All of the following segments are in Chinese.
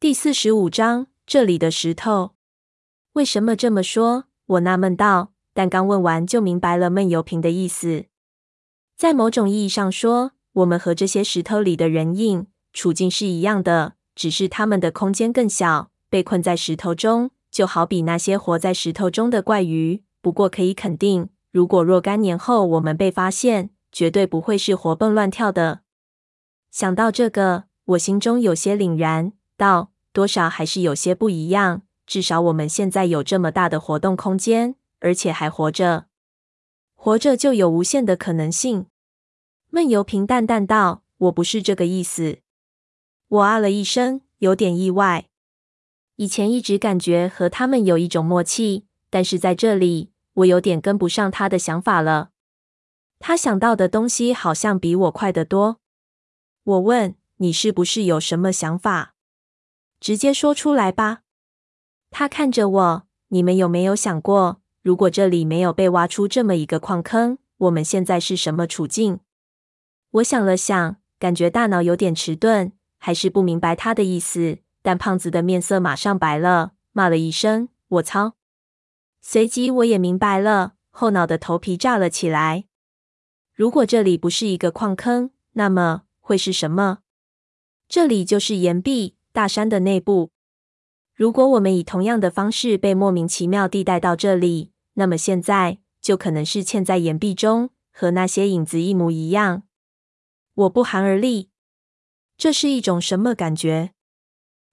第四十五章，这里的石头。为什么这么说？我纳闷道。但刚问完就明白了闷油瓶的意思。在某种意义上说，我们和这些石头里的人影处境是一样的，只是他们的空间更小，被困在石头中，就好比那些活在石头中的怪鱼。不过可以肯定，如果若干年后我们被发现，绝对不会是活蹦乱跳的。想到这个，我心中有些凛然，道：多少还是有些不一样。至少我们现在有这么大的活动空间，而且还活着。活着就有无限的可能性。闷油瓶淡淡道：“我不是这个意思。”我啊了一声，有点意外。以前一直感觉和他们有一种默契，但是在这里，我有点跟不上他的想法了。他想到的东西好像比我快得多。我问：“你是不是有什么想法？直接说出来吧。”他看着我：“你们有没有想过，如果这里没有被挖出这么一个矿坑，我们现在是什么处境？”我想了想，感觉大脑有点迟钝，还是不明白他的意思。但胖子的面色马上白了，骂了一声：“我操！”随即我也明白了，后脑的头皮炸了起来。如果这里不是一个矿坑，那么会是什么？这里就是岩壁，大山的内部。如果我们以同样的方式被莫名其妙地带到这里，那么现在就可能是嵌在岩壁中，和那些影子一模一样。我不寒而栗，这是一种什么感觉？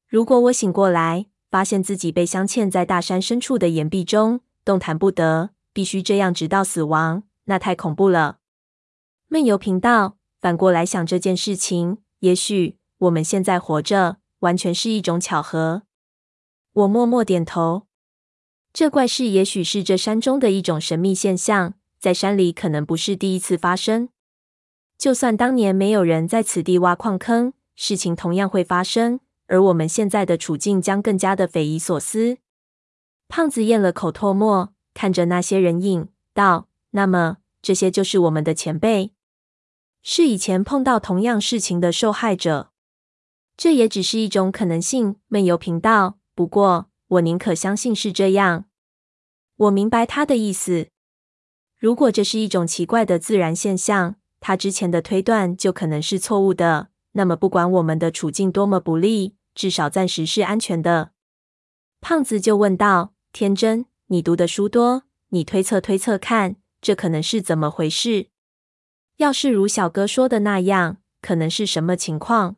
如果我醒过来，发现自己被镶嵌在大山深处的岩壁中，动弹不得，必须这样直到死亡，那太恐怖了。闷油瓶道，反过来想这件事情，也许我们现在活着，完全是一种巧合。我默默点头。这怪事也许是这山中的一种神秘现象，在山里可能不是第一次发生。就算当年没有人在此地挖矿坑，事情同样会发生，而我们现在的处境将更加的匪夷所思。胖子咽了口唾沫，看着那些人影，道：“那么，这些就是我们的前辈，是以前碰到同样事情的受害者。这也只是一种可能性。”闷油瓶道。不过，我宁可相信是这样。我明白他的意思。如果这是一种奇怪的自然现象，他之前的推断就可能是错误的。那么，不管我们的处境多么不利，至少暂时是安全的。胖子就问道：“天真，你读的书多，你推测推测看，这可能是怎么回事？要是如小哥说的那样，可能是什么情况？”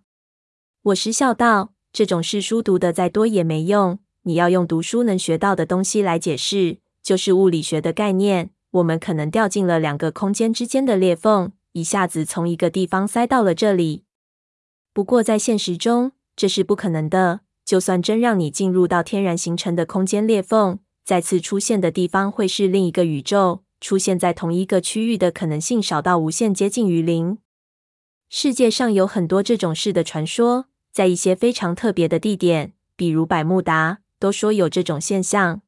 我失笑道。这种事书读的再多也没用，你要用读书能学到的东西来解释，就是物理学的概念。我们可能掉进了两个空间之间的裂缝，一下子从一个地方塞到了这里。不过在现实中，这是不可能的。就算真让你进入到天然形成的空间裂缝，再次出现的地方会是另一个宇宙，出现在同一个区域的可能性少到无限接近于零。世界上有很多这种事的传说。在一些非常特别的地点，比如百慕达，都说有这种现象。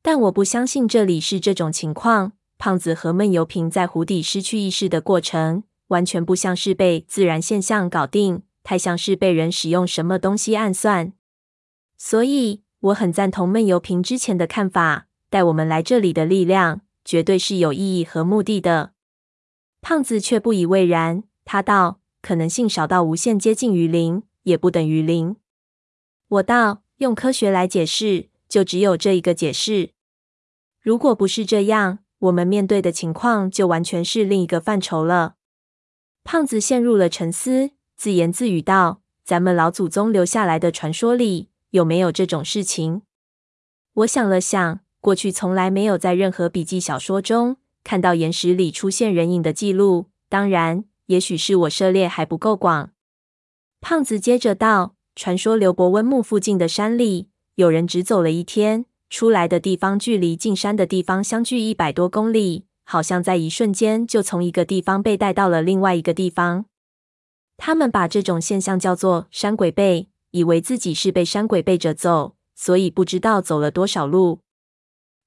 但我不相信这里是这种情况。胖子和闷油瓶在湖底失去意识的过程，完全不像是被自然现象搞定，太像是被人使用什么东西暗算。所以，我很赞同闷油瓶之前的看法，带我们来这里的力量，绝对是有意义和目的的。胖子却不以为然，他道：“可能性少到无限接近于零。”也不等于零。我道，用科学来解释，就只有这一个解释。如果不是这样，我们面对的情况就完全是另一个范畴了。胖子陷入了沉思，自言自语道：“咱们老祖宗留下来的传说里，有没有这种事情？”我想了想，过去从来没有在任何笔记小说中看到岩石里出现人影的记录。当然，也许是我涉猎还不够广。胖子接着道：“传说刘伯温墓附近的山里，有人只走了一天，出来的地方距离进山的地方相距一百多公里，好像在一瞬间就从一个地方被带到了另外一个地方。他们把这种现象叫做‘山鬼背’，以为自己是被山鬼背着走，所以不知道走了多少路。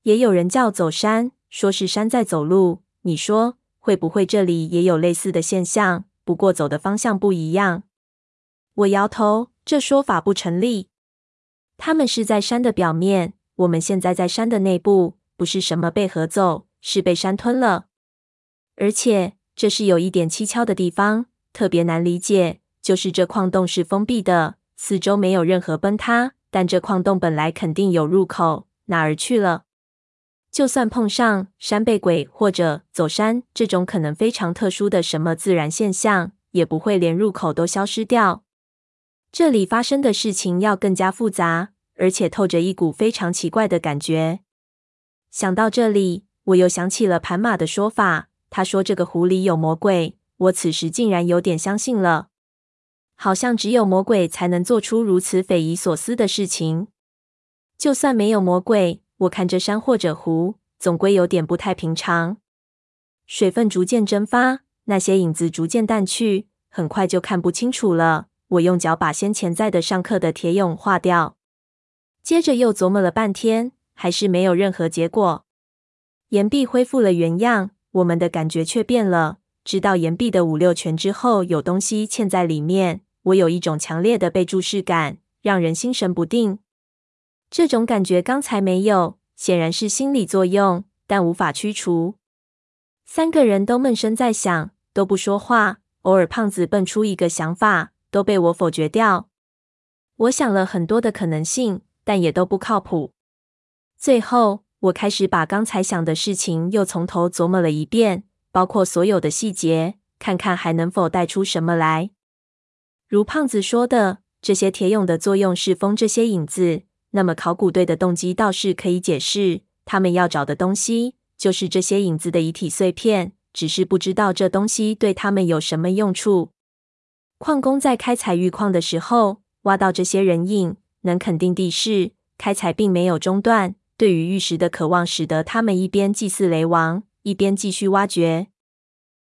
也有人叫走山，说是山在走路。你说会不会这里也有类似的现象？不过走的方向不一样。”我摇头，这说法不成立。他们是在山的表面，我们现在在山的内部，不是什么被合走，是被山吞了。而且这是有一点蹊跷的地方，特别难理解，就是这矿洞是封闭的，四周没有任何崩塌，但这矿洞本来肯定有入口，哪儿去了？就算碰上山背鬼或者走山这种可能非常特殊的什么自然现象，也不会连入口都消失掉。这里发生的事情要更加复杂，而且透着一股非常奇怪的感觉。想到这里，我又想起了盘马的说法。他说这个湖里有魔鬼，我此时竟然有点相信了。好像只有魔鬼才能做出如此匪夷所思的事情。就算没有魔鬼，我看这山或者湖，总归有点不太平常。水分逐渐蒸发，那些影子逐渐淡去，很快就看不清楚了。我用脚把先前在的上课的铁俑画掉，接着又琢磨了半天，还是没有任何结果。岩壁恢复了原样，我们的感觉却变了。知道岩壁的五六拳之后有东西嵌在里面，我有一种强烈的被注视感，让人心神不定。这种感觉刚才没有，显然是心理作用，但无法驱除。三个人都闷声在想，都不说话。偶尔胖子蹦出一个想法。都被我否决掉。我想了很多的可能性，但也都不靠谱。最后，我开始把刚才想的事情又从头琢磨了一遍，包括所有的细节，看看还能否带出什么来。如胖子说的，这些铁俑的作用是封这些影子。那么，考古队的动机倒是可以解释，他们要找的东西就是这些影子的遗体碎片，只是不知道这东西对他们有什么用处。矿工在开采玉矿的时候，挖到这些人影，能肯定的是，开采并没有中断。对于玉石的渴望，使得他们一边祭祀雷王，一边继续挖掘。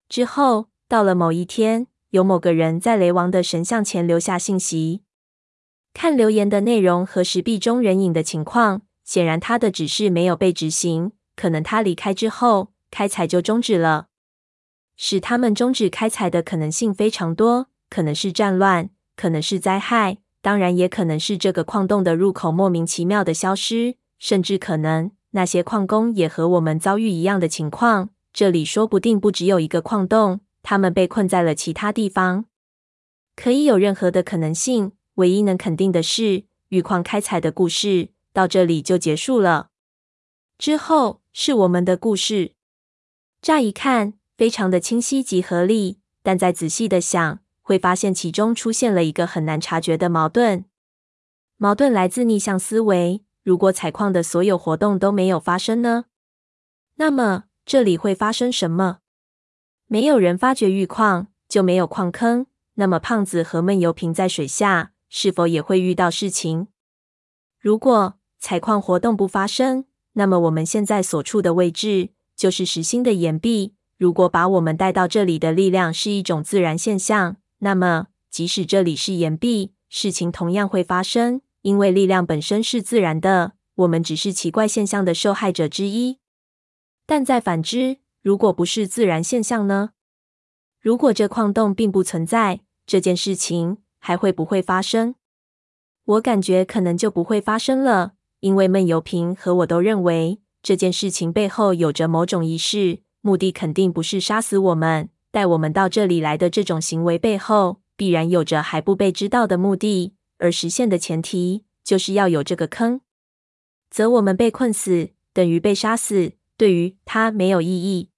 之后，到了某一天，有某个人在雷王的神像前留下信息。看留言的内容和石壁中人影的情况，显然他的指示没有被执行。可能他离开之后，开采就终止了。使他们终止开采的可能性非常多。可能是战乱，可能是灾害，当然也可能是这个矿洞的入口莫名其妙的消失，甚至可能那些矿工也和我们遭遇一样的情况。这里说不定不只有一个矿洞，他们被困在了其他地方。可以有任何的可能性，唯一能肯定的是，玉矿开采的故事到这里就结束了。之后是我们的故事，乍一看非常的清晰及合理，但再仔细的想。会发现其中出现了一个很难察觉的矛盾。矛盾来自逆向思维。如果采矿的所有活动都没有发生呢？那么这里会发生什么？没有人发掘玉矿，就没有矿坑。那么胖子和闷油瓶在水下是否也会遇到事情？如果采矿活动不发生，那么我们现在所处的位置就是实心的岩壁。如果把我们带到这里的力量是一种自然现象。那么，即使这里是岩壁，事情同样会发生，因为力量本身是自然的，我们只是奇怪现象的受害者之一。但再反之，如果不是自然现象呢？如果这矿洞并不存在，这件事情还会不会发生？我感觉可能就不会发生了，因为闷油瓶和我都认为这件事情背后有着某种仪式，目的肯定不是杀死我们。带我们到这里来的这种行为背后，必然有着还不被知道的目的，而实现的前提就是要有这个坑，则我们被困死等于被杀死，对于他没有意义。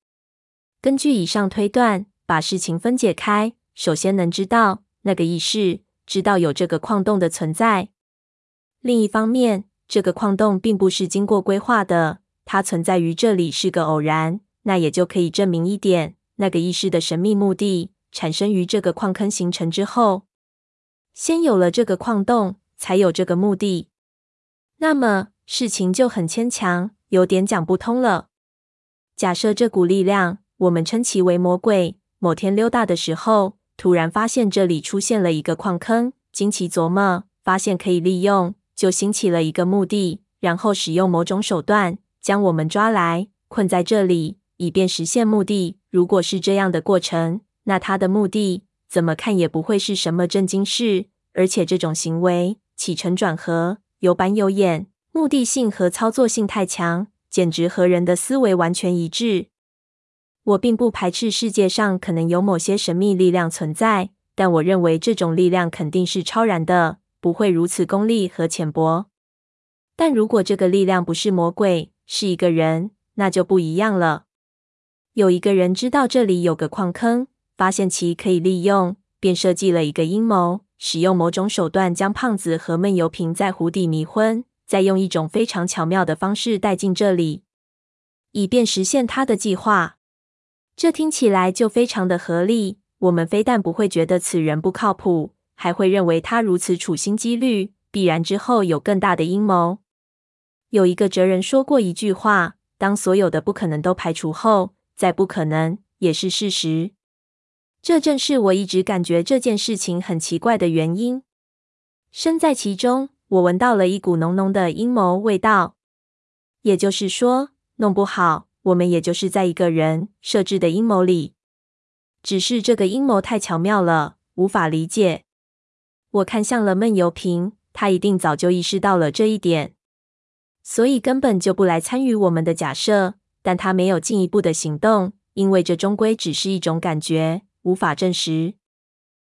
根据以上推断，把事情分解开，首先能知道那个意识，知道有这个矿洞的存在。另一方面，这个矿洞并不是经过规划的，它存在于这里是个偶然，那也就可以证明一点。那个意识的神秘目的产生于这个矿坑形成之后，先有了这个矿洞，才有这个目的。那么事情就很牵强，有点讲不通了。假设这股力量，我们称其为魔鬼，某天溜达的时候，突然发现这里出现了一个矿坑，经其琢磨，发现可以利用，就兴起了一个目的，然后使用某种手段将我们抓来，困在这里。以便实现目的。如果是这样的过程，那他的目的怎么看也不会是什么正经事。而且这种行为起承转合有板有眼，目的性和操作性太强，简直和人的思维完全一致。我并不排斥世界上可能有某些神秘力量存在，但我认为这种力量肯定是超然的，不会如此功利和浅薄。但如果这个力量不是魔鬼，是一个人，那就不一样了。有一个人知道这里有个矿坑，发现其可以利用，便设计了一个阴谋，使用某种手段将胖子和闷油瓶在湖底迷昏，再用一种非常巧妙的方式带进这里，以便实现他的计划。这听起来就非常的合理。我们非但不会觉得此人不靠谱，还会认为他如此处心积虑，必然之后有更大的阴谋。有一个哲人说过一句话：当所有的不可能都排除后，再不可能也是事实。这正是我一直感觉这件事情很奇怪的原因。身在其中，我闻到了一股浓浓的阴谋味道。也就是说，弄不好，我们也就是在一个人设置的阴谋里。只是这个阴谋太巧妙了，无法理解。我看向了闷油瓶，他一定早就意识到了这一点，所以根本就不来参与我们的假设。但他没有进一步的行动，因为这终归只是一种感觉。无法证实。